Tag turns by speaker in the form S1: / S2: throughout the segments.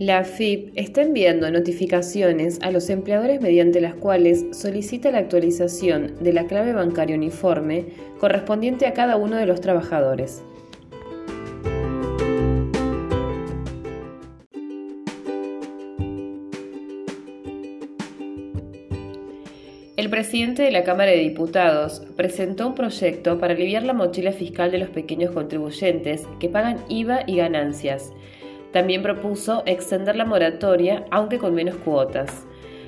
S1: La FIP está enviando notificaciones a los empleadores mediante las cuales solicita la actualización de la clave bancaria uniforme correspondiente a cada uno de los trabajadores. El presidente de la Cámara de Diputados presentó un proyecto para aliviar la mochila fiscal de los pequeños contribuyentes que pagan IVA y ganancias también propuso extender la moratoria, aunque con menos cuotas.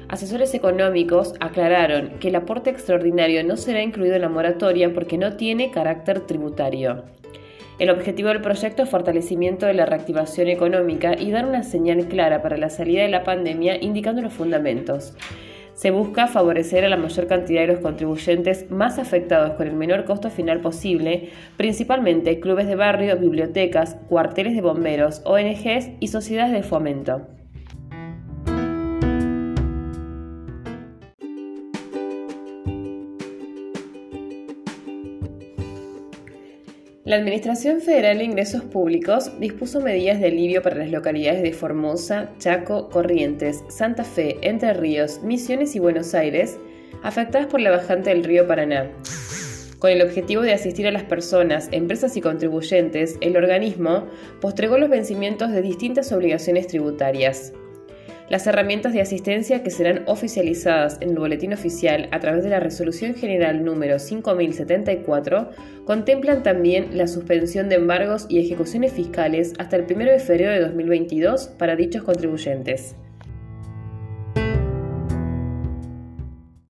S1: Asesores económicos aclararon que el aporte extraordinario no será incluido en la moratoria porque no tiene carácter tributario. El objetivo del proyecto es fortalecimiento de la reactivación económica y dar una señal clara para la salida de la pandemia indicando los fundamentos. Se busca favorecer a la mayor cantidad de los contribuyentes más afectados con el menor costo final posible, principalmente clubes de barrio, bibliotecas, cuarteles de bomberos, ONGs y sociedades de fomento. La Administración Federal de Ingresos Públicos dispuso medidas de alivio para las localidades de Formosa, Chaco, Corrientes, Santa Fe, Entre Ríos, Misiones y Buenos Aires, afectadas por la bajante del río Paraná. Con el objetivo de asistir a las personas, empresas y contribuyentes, el organismo postregó los vencimientos de distintas obligaciones tributarias. Las herramientas de asistencia que serán oficializadas en el boletín oficial a través de la Resolución General número 5074 contemplan también la suspensión de embargos y ejecuciones fiscales hasta el 1 de febrero de 2022 para dichos contribuyentes.